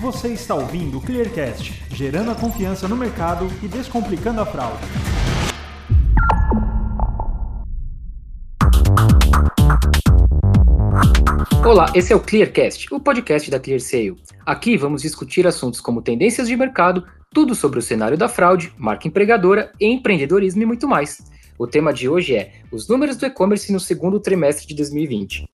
Você está ouvindo o Clearcast, gerando a confiança no mercado e descomplicando a fraude. Olá, esse é o Clearcast, o podcast da ClearSale. Aqui vamos discutir assuntos como tendências de mercado, tudo sobre o cenário da fraude, marca empregadora, empreendedorismo e muito mais. O tema de hoje é os números do e-commerce no segundo trimestre de 2020.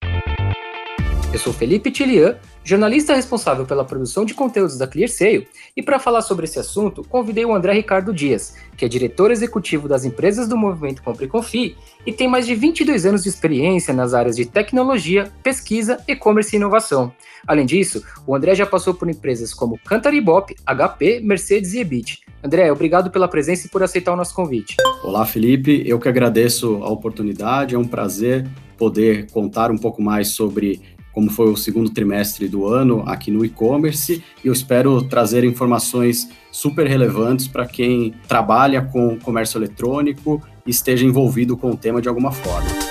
Eu sou Felipe Tilian, jornalista responsável pela produção de conteúdos da ClearSale, e para falar sobre esse assunto, convidei o André Ricardo Dias, que é diretor executivo das empresas do movimento Compre e Confie e tem mais de 22 anos de experiência nas áreas de tecnologia, pesquisa, e-commerce e inovação. Além disso, o André já passou por empresas como Cantaribop, HP, Mercedes e Ebit. André, obrigado pela presença e por aceitar o nosso convite. Olá, Felipe. Eu que agradeço a oportunidade. É um prazer poder contar um pouco mais sobre como foi o segundo trimestre do ano aqui no e-commerce, e eu espero trazer informações super relevantes para quem trabalha com comércio eletrônico e esteja envolvido com o tema de alguma forma.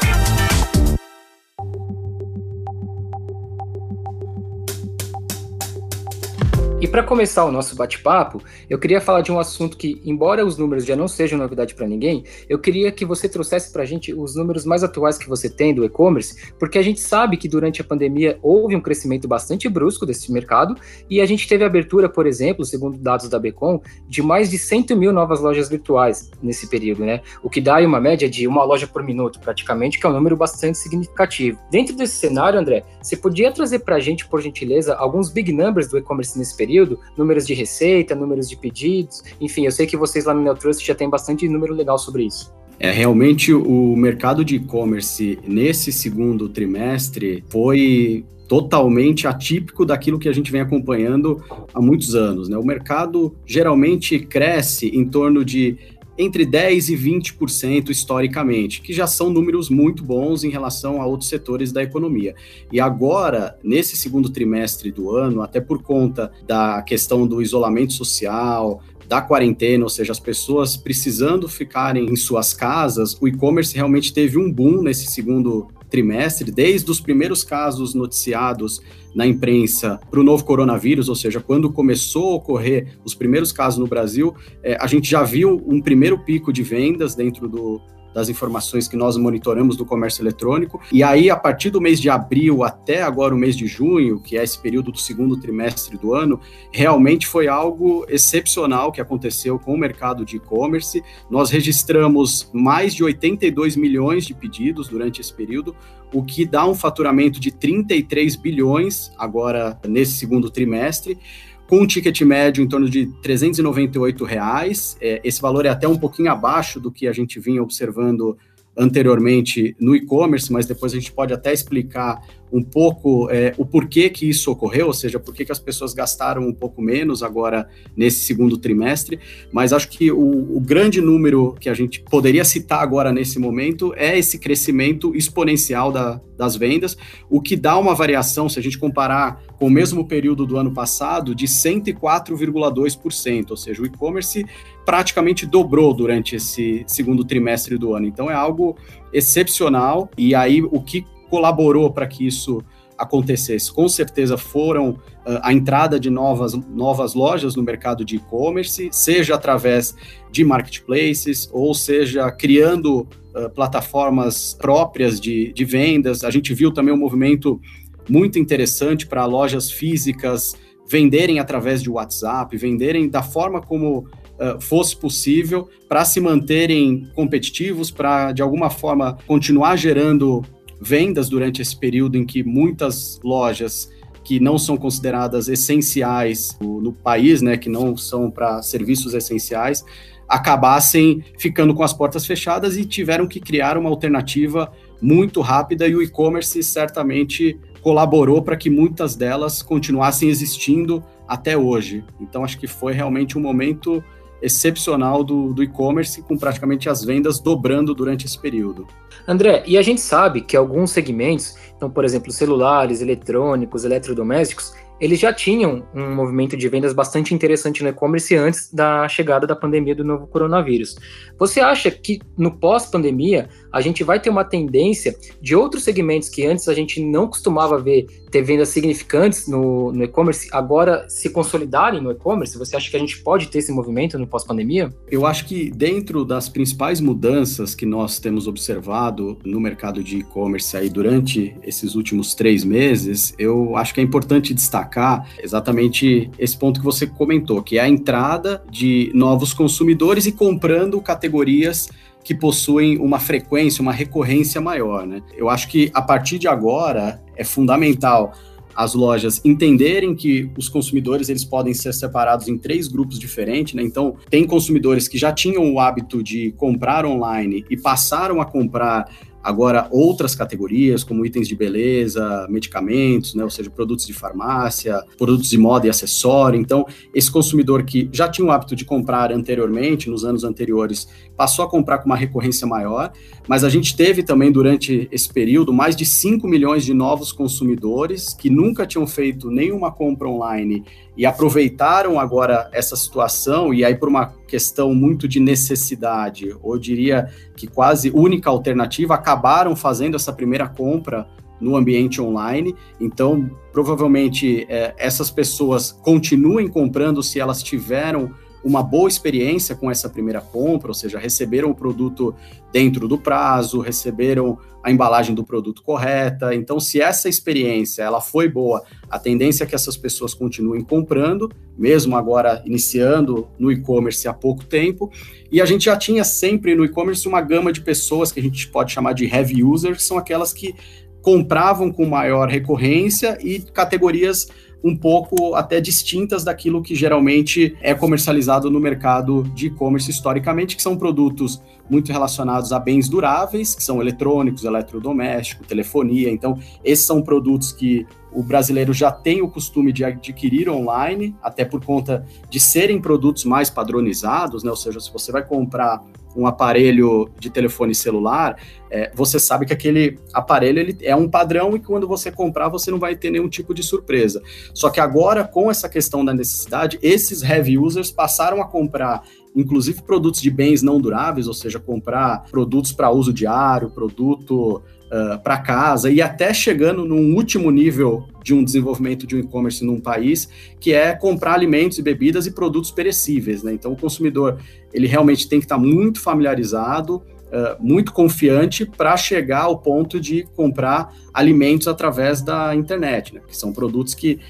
E para começar o nosso bate-papo, eu queria falar de um assunto que, embora os números já não sejam novidade para ninguém, eu queria que você trouxesse para a gente os números mais atuais que você tem do e-commerce, porque a gente sabe que durante a pandemia houve um crescimento bastante brusco desse mercado e a gente teve abertura, por exemplo, segundo dados da Becom, de mais de 100 mil novas lojas virtuais nesse período, né? O que dá uma média de uma loja por minuto, praticamente, que é um número bastante significativo. Dentro desse cenário, André, você podia trazer para a gente, por gentileza, alguns big numbers do e-commerce nesse período? Período, números de receita, números de pedidos, enfim, eu sei que vocês lá no Neotrust já tem bastante número legal sobre isso. É, realmente o mercado de e-commerce nesse segundo trimestre foi totalmente atípico daquilo que a gente vem acompanhando há muitos anos. Né? O mercado geralmente cresce em torno de entre 10% e 20% historicamente, que já são números muito bons em relação a outros setores da economia. E agora, nesse segundo trimestre do ano, até por conta da questão do isolamento social, da quarentena, ou seja, as pessoas precisando ficarem em suas casas, o e-commerce realmente teve um boom nesse segundo trimestre, desde os primeiros casos noticiados na imprensa para o novo coronavírus, ou seja, quando começou a ocorrer os primeiros casos no Brasil, é, a gente já viu um primeiro pico de vendas dentro do, das informações que nós monitoramos do comércio eletrônico. E aí, a partir do mês de abril até agora o mês de junho, que é esse período do segundo trimestre do ano, realmente foi algo excepcional que aconteceu com o mercado de e-commerce. Nós registramos mais de 82 milhões de pedidos durante esse período, o que dá um faturamento de 33 bilhões agora nesse segundo trimestre com um ticket médio em torno de 398 reais. É, esse valor é até um pouquinho abaixo do que a gente vinha observando anteriormente no e-commerce, mas depois a gente pode até explicar um pouco é, o porquê que isso ocorreu, ou seja, por que as pessoas gastaram um pouco menos agora nesse segundo trimestre. Mas acho que o, o, grande número que a gente poderia citar agora nesse momento é esse crescimento exponencial da, das vendas, o que dá uma variação, se a gente comparar com o mesmo período do ano passado, de 104,2%, ou seja, o e-commerce praticamente dobrou durante esse segundo trimestre do ano. Então é algo excepcional. E aí o que colaborou para que isso acontecesse? Com certeza foram uh, a entrada de novas, novas lojas no mercado de e-commerce, seja através de marketplaces, ou seja, criando uh, plataformas próprias de, de vendas. A gente viu também um movimento muito interessante para lojas físicas venderem através de WhatsApp, venderem da forma como uh, fosse possível para se manterem competitivos, para de alguma forma continuar gerando vendas durante esse período em que muitas lojas que não são consideradas essenciais no, país, né, que não são para serviços essenciais, acabassem ficando com as portas fechadas e tiveram que criar uma alternativa muito rápida e o e-commerce certamente colaborou para que muitas delas continuassem existindo até hoje. Então acho que foi realmente um momento excepcional do, do e-commerce, com praticamente as vendas dobrando durante esse período. André, e a gente sabe que alguns segmentos, então, por exemplo, celulares, eletrônicos, eletrodomésticos, eles já tinham um movimento de vendas bastante interessante no e-commerce antes da chegada da pandemia do novo coronavírus. Você acha que no pós-pandemia a gente vai ter uma tendência de outros segmentos que antes a gente não costumava ver ter vendas significantes no, no e-commerce, agora se consolidarem no e-commerce? Você acha que a gente pode ter esse movimento no pós-pandemia? Eu acho que dentro das principais mudanças que nós temos observado no mercado de e-commerce aí durante esses últimos três meses, eu acho que é importante destacar exatamente esse ponto que você comentou, que é a entrada de novos consumidores e comprando categorias que possuem uma frequência, uma recorrência maior, né? Eu acho que a partir de agora é fundamental as lojas entenderem que os consumidores eles podem ser separados em três grupos diferentes, né? Então, tem consumidores que já tinham o hábito de comprar online e passaram a comprar Agora, outras categorias, como itens de beleza, medicamentos, né, ou seja, produtos de farmácia, produtos de moda e acessório. Então, esse consumidor que já tinha o hábito de comprar anteriormente, nos anos anteriores, passou a comprar com uma recorrência maior, mas a gente teve também, durante esse período, mais de 5 milhões de novos consumidores que nunca tinham feito nenhuma compra online e aproveitaram agora essa situação, e aí por uma questão muito de necessidade, ou diria que quase única alternativa, acabaram fazendo essa primeira compra no ambiente online. Então, provavelmente, é, essas pessoas continuem comprando se elas tiveram uma boa experiência com essa primeira compra, ou seja, receberam o produto dentro do prazo, receberam a embalagem do produto correta. Então, se essa experiência ela foi boa, a tendência é que essas pessoas continuem comprando, mesmo agora iniciando no e-commerce há pouco tempo. E a gente já tinha sempre no e-commerce uma gama de pessoas que a gente pode chamar de heavy users, que são aquelas que compravam com maior recorrência e categorias um pouco até distintas daquilo que geralmente é comercializado no mercado de e-commerce historicamente, que são produtos muito relacionados a bens duráveis, que são eletrônicos, eletrodomésticos, telefonia. Então, esses são produtos que o brasileiro já tem o costume de adquirir online, até por conta de serem produtos mais padronizados, né? Ou seja, se você vai comprar um aparelho de telefone celular, é, você sabe que aquele aparelho ele é um padrão e quando você comprar você não vai ter nenhum tipo de surpresa. Só que agora, com essa questão da necessidade, esses heavy users passaram a comprar inclusive produtos de bens não duráveis, ou seja, comprar produtos para uso diário, produto uh, para casa e até chegando num último nível de um desenvolvimento de um e-commerce num país, que é comprar alimentos e bebidas e produtos perecíveis. Né? Então, o consumidor ele realmente tem que estar muito familiarizado Uh, muito confiante para chegar ao ponto de comprar alimentos através da internet, né? que são produtos que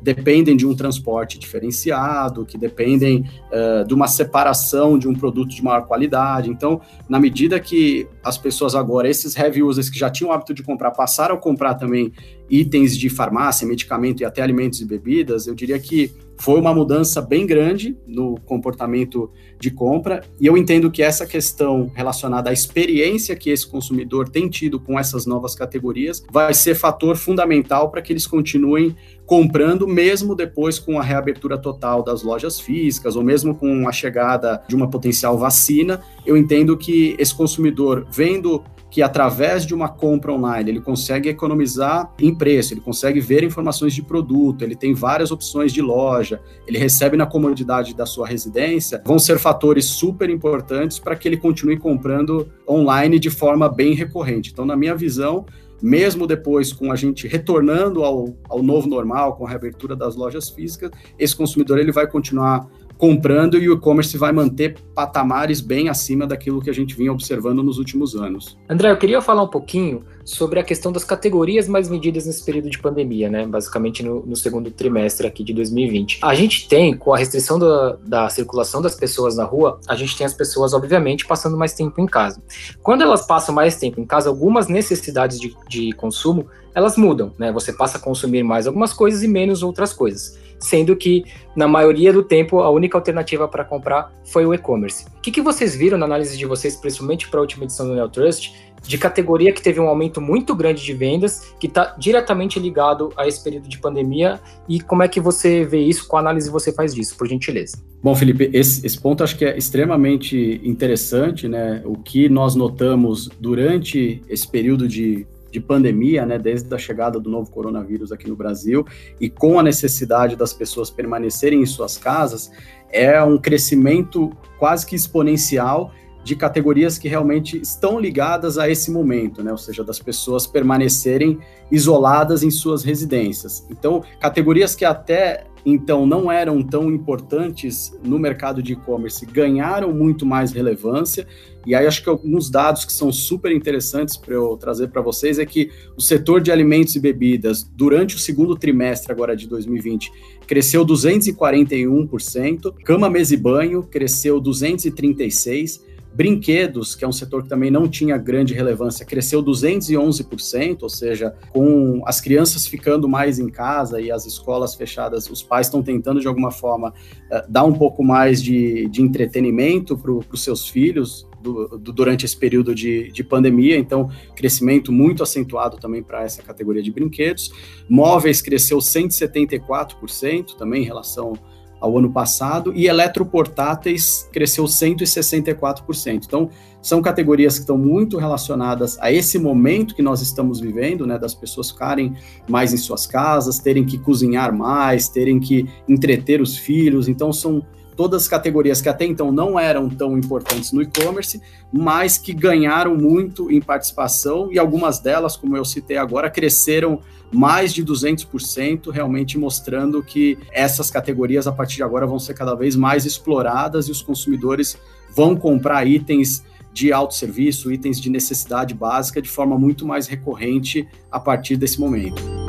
dependem de um transporte diferenciado, que dependem uh, de uma separação de um produto de maior qualidade. Então, na medida que as pessoas agora, esses heavy users que já tinham o hábito de comprar, passaram a comprar também itens de farmácia, medicamento e até alimentos e bebidas, eu diria que foi uma mudança bem grande no comportamento de compra, e eu entendo que essa questão relacionada à experiência que esse consumidor tem tido com essas novas categorias vai ser fator fundamental para que eles continuem comprando, mesmo depois com a reabertura total das lojas físicas, ou mesmo com a chegada de uma potencial vacina. Eu entendo que esse consumidor, vendo que através de uma compra online ele consegue economizar em preço, ele consegue ver informações de produto, ele tem várias opções de loja, ele recebe na comodidade da sua residência, vão ser fatores super importantes para que ele continue comprando online de forma bem recorrente. Então, na minha visão, mesmo depois com a gente retornando ao, ao novo normal, com a reabertura das lojas físicas, esse consumidor ele vai continuar comprando e o e-commerce vai manter patamares bem acima daquilo que a gente vinha observando nos últimos anos. André, eu queria falar um pouquinho sobre a questão das categorias mais vendidas nesse período de pandemia, né? Basicamente no, no segundo trimestre aqui de 2020. A gente tem, com a restrição da, da circulação das pessoas na rua, a gente tem as pessoas, obviamente, passando mais tempo em casa. Quando elas passam mais tempo em casa, algumas necessidades de, de consumo elas mudam, né? Você passa a consumir mais algumas coisas e menos outras coisas sendo que na maioria do tempo a única alternativa para comprar foi o e-commerce. O que, que vocês viram na análise de vocês, principalmente para a última edição do Neotrust, de categoria que teve um aumento muito grande de vendas, que está diretamente ligado a esse período de pandemia, e como é que você vê isso, qual análise você faz disso, por gentileza? Bom, Felipe, esse, esse ponto acho que é extremamente interessante, né? O que nós notamos durante esse período de de pandemia, né, desde a chegada do novo coronavírus aqui no Brasil, e com a necessidade das pessoas permanecerem em suas casas, é um crescimento quase que exponencial de categorias que realmente estão ligadas a esse momento, né? Ou seja, das pessoas permanecerem isoladas em suas residências. Então, categorias que até então não eram tão importantes no mercado de e-commerce ganharam muito mais relevância. E aí acho que alguns dados que são super interessantes para eu trazer para vocês é que o setor de alimentos e bebidas durante o segundo trimestre agora de 2020 cresceu 241%, cama, mesa e banho cresceu 236 Brinquedos, que é um setor que também não tinha grande relevância, cresceu 211%, ou seja, com as crianças ficando mais em casa e as escolas fechadas, os pais estão tentando de alguma forma uh, dar um pouco mais de, de entretenimento para os seus filhos do, do, durante esse período de, de pandemia, então crescimento muito acentuado também para essa categoria de brinquedos. Móveis cresceu 174% também em relação ao ano passado, e eletroportáteis cresceu 164%. Então, são categorias que estão muito relacionadas a esse momento que nós estamos vivendo, né, das pessoas ficarem mais em suas casas, terem que cozinhar mais, terem que entreter os filhos. Então, são todas as categorias que até então não eram tão importantes no e-commerce, mas que ganharam muito em participação e algumas delas, como eu citei agora, cresceram mais de 200%, realmente mostrando que essas categorias a partir de agora vão ser cada vez mais exploradas e os consumidores vão comprar itens de autosserviço, itens de necessidade básica de forma muito mais recorrente a partir desse momento.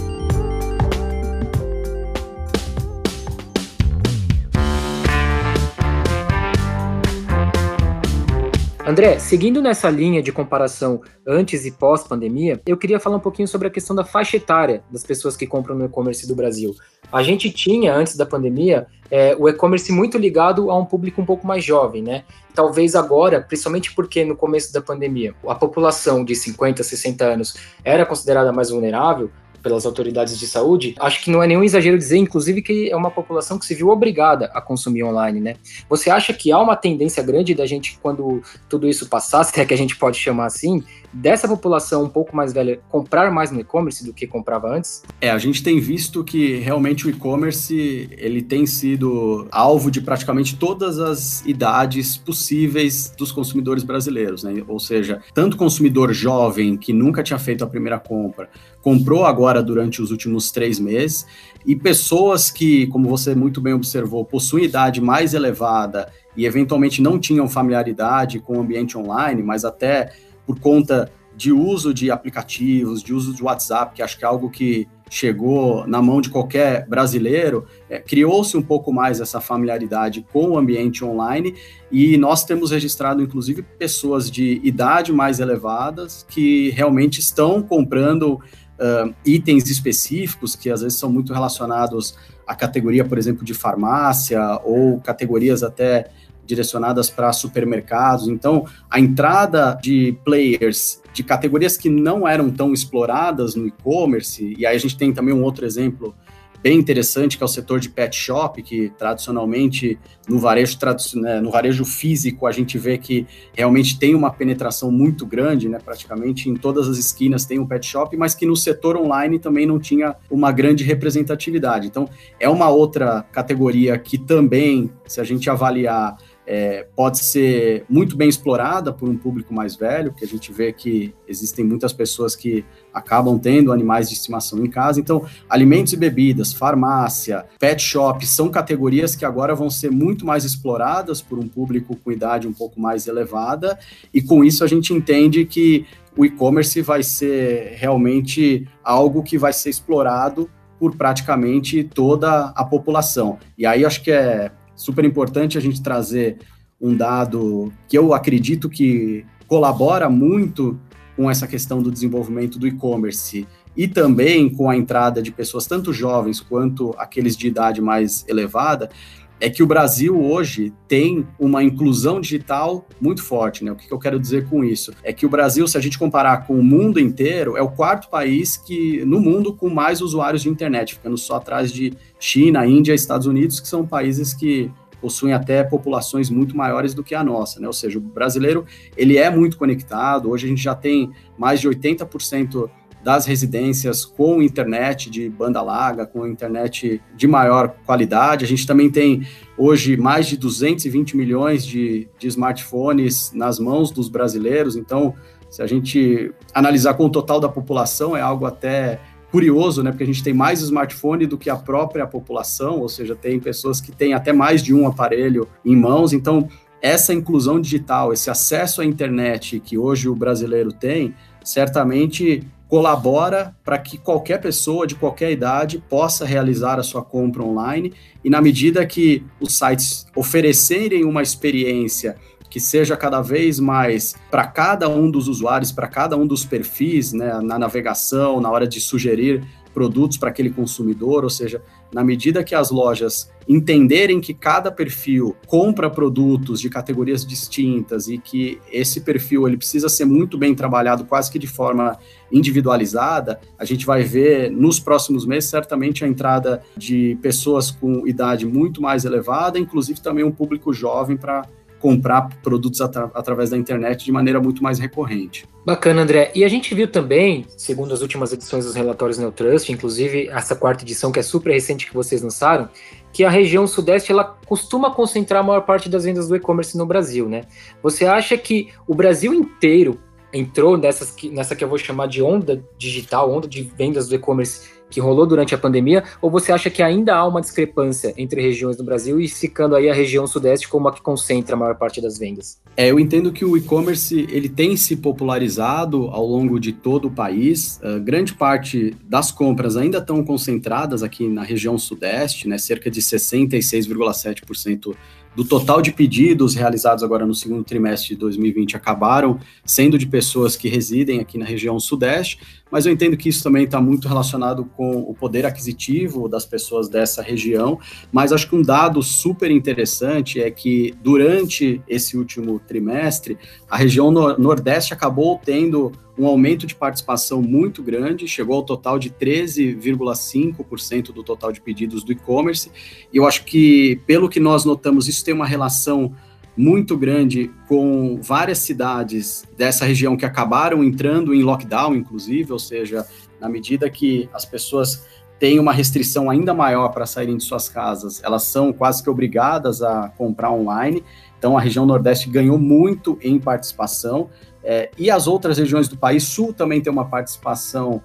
André, seguindo nessa linha de comparação antes e pós-pandemia, eu queria falar um pouquinho sobre a questão da faixa etária das pessoas que compram no e-commerce do Brasil. A gente tinha, antes da pandemia, é, o e-commerce muito ligado a um público um pouco mais jovem, né? Talvez agora, principalmente porque no começo da pandemia a população de 50, 60 anos era considerada mais vulnerável, pelas autoridades de saúde, acho que não é nenhum exagero dizer, inclusive, que é uma população que se viu obrigada a consumir online, né? Você acha que há uma tendência grande da gente, quando tudo isso passar, se é que a gente pode chamar assim, dessa população um pouco mais velha comprar mais no e-commerce do que comprava antes? É, a gente tem visto que realmente o e-commerce ele tem sido alvo de praticamente todas as idades possíveis dos consumidores brasileiros, né? Ou seja, tanto consumidor jovem que nunca tinha feito a primeira compra, comprou agora durante os últimos três meses, e pessoas que, como você muito bem observou, possuem idade mais elevada e eventualmente não tinham familiaridade com o ambiente online, mas até por conta de uso de aplicativos, de uso de WhatsApp, que acho que é algo que chegou na mão de qualquer brasileiro, é, criou-se um pouco mais essa familiaridade com o ambiente online e nós temos registrado, inclusive, pessoas de idade mais elevadas que realmente estão comprando uh, itens específicos que às vezes são muito relacionados à categoria, por exemplo, de farmácia ou categorias até direcionadas para supermercados. Então, a entrada de players de categorias que não eram tão exploradas no e-commerce, e aí a gente tem também um outro exemplo bem interessante, que é o setor de pet shop, que tradicionalmente no varejo, né, no varejo físico a gente vê que realmente tem uma penetração muito grande, né, praticamente em todas as esquinas tem um pet shop, mas que no setor online também não tinha uma grande representatividade. Então, é uma outra categoria que também, se a gente avaliar é, pode ser muito bem explorada por um público mais velho, porque a gente vê que existem muitas pessoas que acabam tendo animais de estimação em casa. Então, alimentos e bebidas, farmácia, pet shop são categorias que agora vão ser muito mais exploradas por um público com idade um pouco mais elevada, e com isso a gente entende que o e-commerce vai ser realmente algo que vai ser explorado por praticamente toda a população. E aí acho que é super importante a gente trazer um dado que eu acredito que colabora muito com essa questão do desenvolvimento do e-commerce e também com a entrada de pessoas tanto jovens quanto aqueles de idade mais elevada, é que o Brasil hoje tem uma inclusão digital muito forte, né? O que eu quero dizer com isso? É que o Brasil, se a gente comparar com o mundo inteiro, é o quarto país que no mundo com mais usuários de internet, ficando só atrás de China, Índia e Estados Unidos, que são países que possuem até populações muito maiores do que a nossa, né? Ou seja, o brasileiro, ele é muito conectado. Hoje a gente já tem mais de 80% das residências com internet de banda larga, com internet de maior qualidade. A gente também tem hoje mais de 220 milhões de, de smartphones nas mãos dos brasileiros, então, se a gente analisar com o total da população, é algo até curioso, né? Porque a gente tem mais smartphone do que a própria população, ou seja, tem pessoas que têm até mais de um aparelho em mãos. Então, essa inclusão digital, esse acesso à internet que hoje o brasileiro tem, certamente colabora para que qualquer pessoa de qualquer idade possa realizar a sua compra online. E na medida que os sites oferecerem uma experiência que seja cada vez mais para cada um dos usuários, para cada um dos perfis, né, na navegação, na hora de sugerir produtos para aquele consumidor, ou seja, na medida que as lojas entenderem que cada perfil compra produtos de categorias distintas e que esse perfil ele precisa ser muito bem trabalhado, quase que de forma individualizada, a gente vai ver nos próximos meses certamente a entrada de pessoas com idade muito mais elevada, inclusive também um público jovem para comprar produtos atra através da internet de maneira muito mais recorrente. Bacana, André. E a gente viu também, segundo as últimas edições dos relatórios Neotrust, inclusive essa quarta edição que é super recente que vocês lançaram, que a região sudeste ela costuma concentrar a maior parte das vendas do e-commerce no Brasil, né? Você acha que o Brasil inteiro entrou nessas, nessa que eu vou chamar de onda digital, onda de vendas do e-commerce que rolou durante a pandemia, ou você acha que ainda há uma discrepância entre regiões do Brasil e ficando aí a região sudeste como a que concentra a maior parte das vendas? É, eu entendo que o e-commerce ele tem se popularizado ao longo de todo o país. Uh, grande parte das compras ainda estão concentradas aqui na região sudeste, né, cerca de 66,7% do total de pedidos realizados agora no segundo trimestre de 2020 acabaram sendo de pessoas que residem aqui na região sudeste, mas eu entendo que isso também está muito relacionado com o poder aquisitivo das pessoas dessa região. Mas acho que um dado super interessante é que durante esse último trimestre, a região Nordeste acabou tendo um aumento de participação muito grande, chegou ao total de 13,5% do total de pedidos do e-commerce. E eu acho que, pelo que nós notamos, isso tem uma relação muito grande com várias cidades dessa região que acabaram entrando em lockdown, inclusive, ou seja, na medida que as pessoas têm uma restrição ainda maior para saírem de suas casas, elas são quase que obrigadas a comprar online. Então, a região Nordeste ganhou muito em participação. É, e as outras regiões do país, Sul também tem uma participação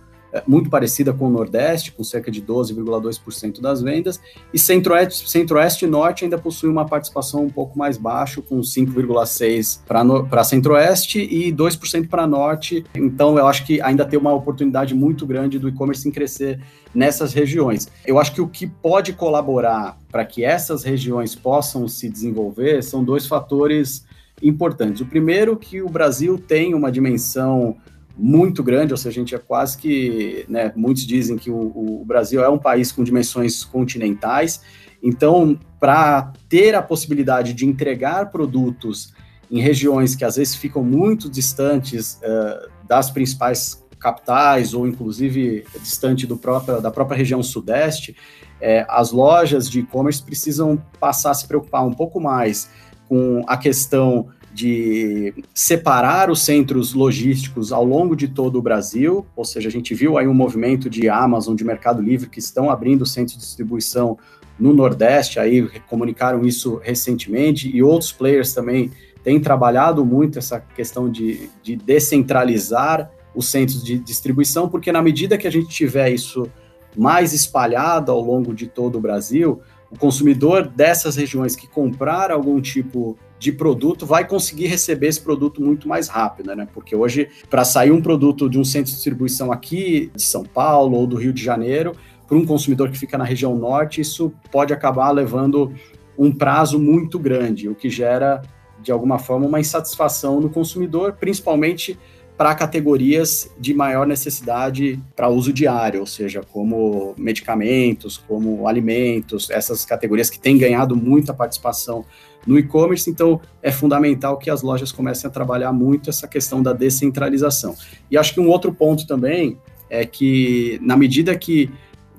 muito parecida com o Nordeste, com cerca de 12,2% das vendas, e Centro-Oeste Centro e Norte ainda possuem uma participação um pouco mais baixa, com 5,6% para Centro-Oeste e 2% para Norte. Então, eu acho que ainda tem uma oportunidade muito grande do e-commerce em crescer nessas regiões. Eu acho que o que pode colaborar para que essas regiões possam se desenvolver são dois fatores importantes. O primeiro, que o Brasil tem uma dimensão muito grande, ou seja, a gente é quase que, né, muitos dizem que o, o Brasil é um país com dimensões continentais, então, para ter a possibilidade de entregar produtos em regiões que às vezes ficam muito distantes uh, das principais capitais ou inclusive distante do próprio, da própria região sudeste, é, as lojas de e-commerce precisam passar a se preocupar um pouco mais com a questão de separar os centros logísticos ao longo de todo o Brasil, ou seja, a gente viu aí um movimento de Amazon, de Mercado Livre, que estão abrindo centros de distribuição no Nordeste, aí comunicaram isso recentemente, e outros players também têm trabalhado muito essa questão de, de descentralizar os centros de distribuição, porque na medida que a gente tiver isso mais espalhado ao longo de todo o Brasil, o consumidor dessas regiões que comprar algum tipo de produto vai conseguir receber esse produto muito mais rápido, né? Porque hoje, para sair um produto de um centro de distribuição aqui de São Paulo ou do Rio de Janeiro, para um consumidor que fica na região norte, isso pode acabar levando um prazo muito grande, o que gera, de alguma forma, uma insatisfação no consumidor, principalmente para categorias de maior necessidade para uso diário, ou seja, como medicamentos, como alimentos, essas categorias que têm ganhado muita participação no e-commerce, então é fundamental que as lojas comecem a trabalhar muito essa questão da descentralização. E acho que um outro ponto também é que, na medida que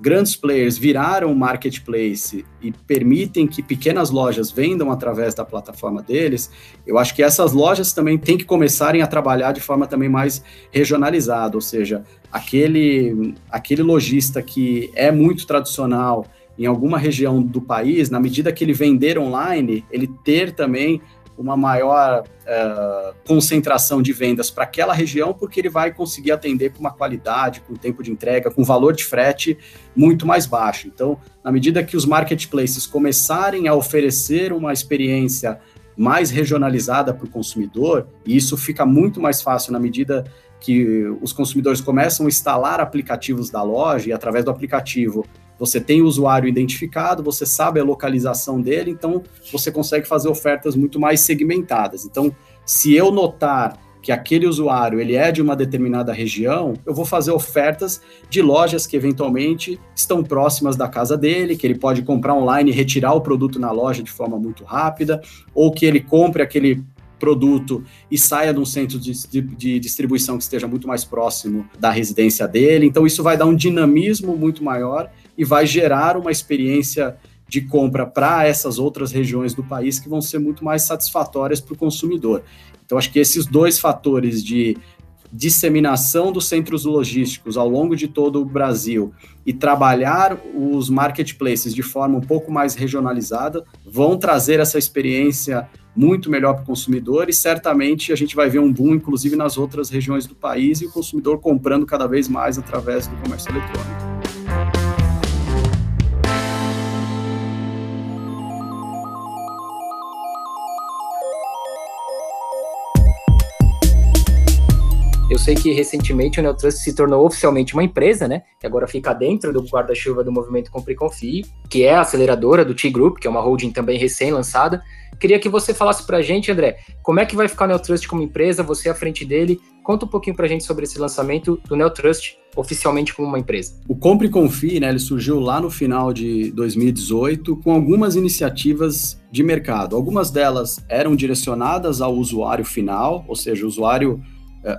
grandes players viraram marketplace e permitem que pequenas lojas vendam através da plataforma deles, eu acho que essas lojas também têm que começarem a trabalhar de forma também mais regionalizada, ou seja, aquele, aquele lojista que é muito tradicional em alguma região do país, na medida que ele vender online, ele ter também uma maior uh, concentração de vendas para aquela região, porque ele vai conseguir atender com uma qualidade, com tempo de entrega, com valor de frete muito mais baixo. Então, na medida que os marketplaces começarem a oferecer uma experiência mais regionalizada para o consumidor, e isso fica muito mais fácil na medida que os consumidores começam a instalar aplicativos da loja e através do aplicativo você tem o usuário identificado, você sabe a localização dele, então você consegue fazer ofertas muito mais segmentadas. Então, se eu notar que aquele usuário ele é de uma determinada região, eu vou fazer ofertas de lojas que eventualmente estão próximas da casa dele, que ele pode comprar online e retirar o produto na loja de forma muito rápida, ou que ele compre aquele produto e saia de um centro de, de, de, distribuição que esteja muito mais próximo da residência dele. Então, isso vai dar um dinamismo muito maior e vai gerar uma experiência de compra para essas outras regiões do país que vão ser muito mais satisfatórias para o consumidor. Então, acho que esses dois fatores de disseminação dos centros logísticos ao longo de todo o Brasil e trabalhar os marketplaces de forma um pouco mais regionalizada vão trazer essa experiência muito melhor para o consumidor e certamente a gente vai ver um boom, inclusive nas outras regiões do país, e o consumidor comprando cada vez mais através do comércio eletrônico. Sei que recentemente o Neotrust se tornou oficialmente uma empresa, né? Que agora fica dentro do guarda-chuva do movimento Compre e Confie, que é a aceleradora do T-Group, que é uma holding também recém-lançada. Queria que você falasse para a gente, André, como é que vai ficar o Neotrust como empresa, você à frente dele. Conta um pouquinho para a gente sobre esse lançamento do Neotrust oficialmente como uma empresa. O Compre e Confie, né, ele surgiu lá no final de 2018 com algumas iniciativas de mercado. Algumas delas eram direcionadas ao usuário final, ou seja, o usuário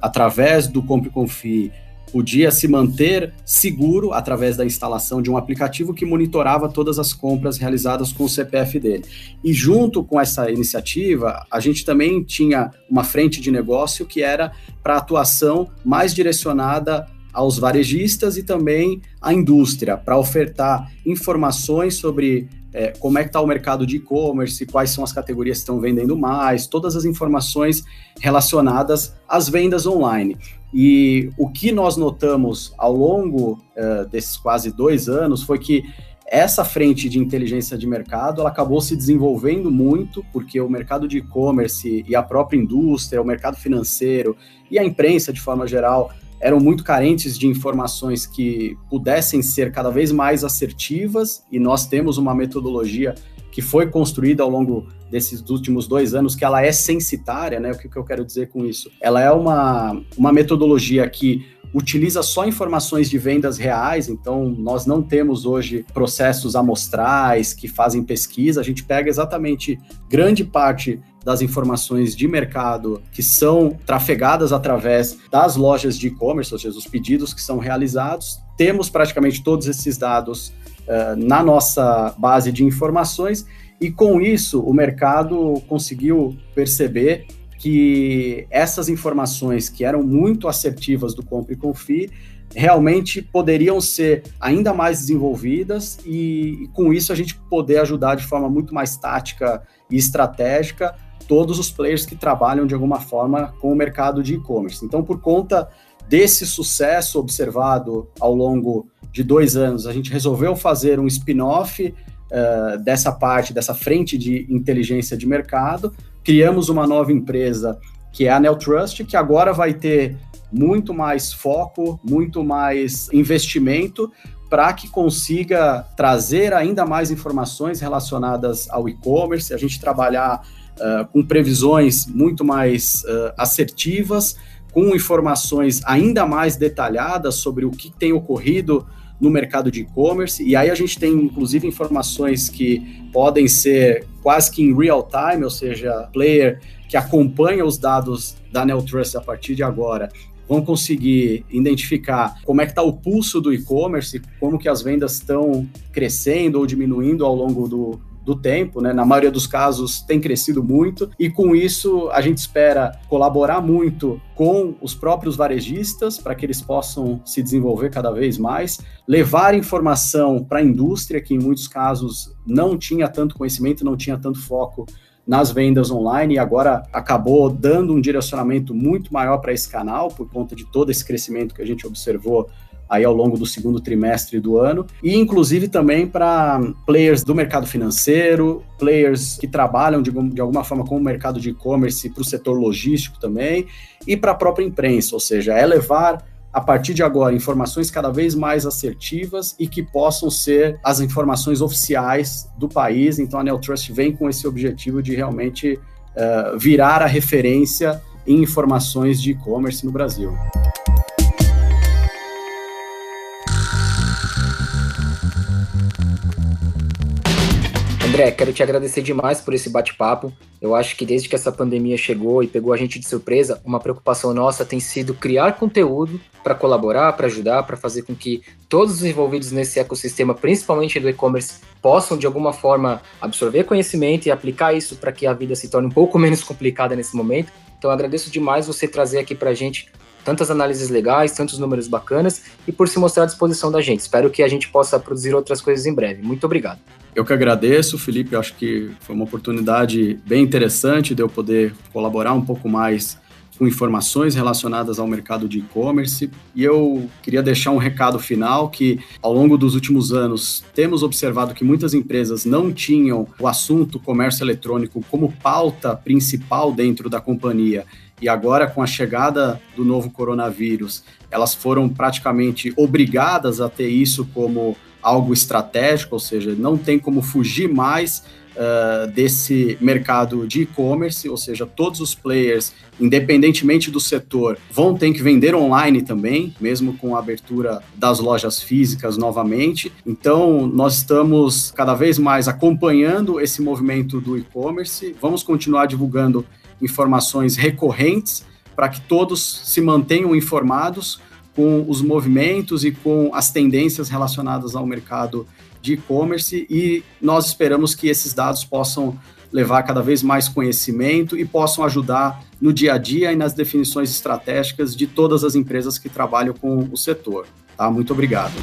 através do Compre Confie, podia se manter seguro através da instalação de um aplicativo que monitorava todas as compras realizadas com o CPF dele. E junto com essa iniciativa, a gente também tinha uma frente de negócio que era para atuação mais direcionada aos varejistas e também à indústria, para ofertar informações sobre é, como é que está o mercado de e-commerce, quais são as categorias que estão vendendo mais, todas as informações relacionadas às vendas online. E o que nós notamos ao longo uh, desses quase dois anos foi que essa frente de inteligência de mercado ela acabou se desenvolvendo muito, porque o mercado de e-commerce e a própria indústria, o mercado financeiro e a imprensa de forma geral eram muito carentes de informações que pudessem ser cada vez mais assertivas, e nós temos uma metodologia que foi construída ao longo desses últimos dois anos, que ela é censitária, né? O que, que eu quero dizer com isso? Ela é uma, uma metodologia que utiliza só informações de vendas reais, então nós não temos hoje processos amostrais que fazem pesquisa, a gente pega exatamente grande parte das informações de mercado que são trafegadas através das lojas de e-commerce, ou seja, os pedidos que são realizados. Temos praticamente todos esses dados uh, na nossa base de informações e com isso o mercado conseguiu perceber que essas informações que eram muito assertivas do compre e confie realmente poderiam ser ainda mais desenvolvidas e, e, com isso a gente poder ajudar de forma muito mais tática e estratégica todos os players que trabalham de alguma forma com o mercado de e-commerce. Então, por conta desse sucesso observado ao longo de dois anos, a gente resolveu fazer um spin-off uh, dessa parte, dessa frente de inteligência de mercado, criamos uma nova empresa que é a Neltrust, que agora vai ter muito mais foco, muito mais investimento para que consiga trazer ainda mais informações relacionadas ao e-commerce, a gente trabalhar uh, com previsões muito mais uh, assertivas, com informações ainda mais detalhadas sobre o que tem ocorrido no mercado de e-commerce, e aí a gente tem inclusive informações que podem ser quase que em real time, ou seja, player que acompanha os dados da Neltrust a partir de agora, vão conseguir identificar como é que está o pulso do e-commerce, como que as vendas estão crescendo ou diminuindo ao longo do, do tempo, né? Na maioria dos casos tem crescido muito e com isso a gente espera colaborar muito com os próprios varejistas para que eles possam se desenvolver cada vez mais, levar informação para a indústria que em muitos casos não tinha tanto conhecimento, não tinha tanto foco nas vendas online e agora acabou dando um direcionamento muito maior para esse canal por conta de todo esse crescimento que a gente observou aí ao longo do segundo trimestre do ano, e inclusive também para players do mercado financeiro, players que trabalham de, de alguma forma com o mercado de e-commerce para o setor logístico também, e para a própria imprensa, ou seja, é levar a partir de agora, informações cada vez mais assertivas e que possam ser as informações oficiais do país. Então, a Neotrust vem com esse objetivo de realmente uh, virar a referência em informações de e-commerce no Brasil. André, quero te agradecer demais por esse bate-papo. Eu acho que desde que essa pandemia chegou e pegou a gente de surpresa, uma preocupação nossa tem sido criar conteúdo para colaborar, para ajudar, para fazer com que todos os envolvidos nesse ecossistema, principalmente do e-commerce, possam de alguma forma absorver conhecimento e aplicar isso para que a vida se torne um pouco menos complicada nesse momento. Então, agradeço demais você trazer aqui para a gente tantas análises legais, tantos números bacanas e por se mostrar à disposição da gente. Espero que a gente possa produzir outras coisas em breve. Muito obrigado. Eu que agradeço, Felipe. Acho que foi uma oportunidade bem interessante de eu poder colaborar um pouco mais com informações relacionadas ao mercado de e-commerce. E eu queria deixar um recado final que, ao longo dos últimos anos, temos observado que muitas empresas não tinham o assunto comércio eletrônico como pauta principal dentro da companhia. E agora, com a chegada do novo coronavírus, elas foram praticamente obrigadas a ter isso como algo estratégico, ou seja, não tem como fugir mais uh, desse mercado de e-commerce, ou seja, todos os players, independentemente do setor, vão ter que vender online também, mesmo com a abertura das lojas físicas novamente. Então, nós estamos cada vez mais acompanhando esse movimento do e-commerce, vamos continuar divulgando informações recorrentes para que todos se mantenham informados com os movimentos e com as tendências relacionadas ao mercado de e-commerce e nós esperamos que esses dados possam levar cada vez mais conhecimento e possam ajudar no dia a dia e nas definições estratégicas de todas as empresas que trabalham com o setor. Tá? Muito obrigado.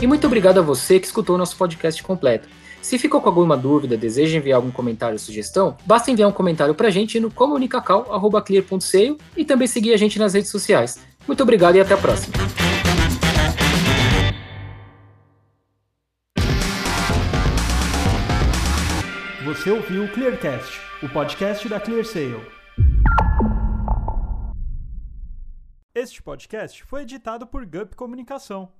E muito obrigado a você que escutou nosso podcast completo. Se ficou com alguma dúvida, deseja enviar algum comentário ou sugestão, basta enviar um comentário para a gente no comunicacal.clear.seio e também seguir a gente nas redes sociais. Muito obrigado e até a próxima. Você ouviu o Clearcast, o podcast da ClearSale. Este podcast foi editado por Gup Comunicação.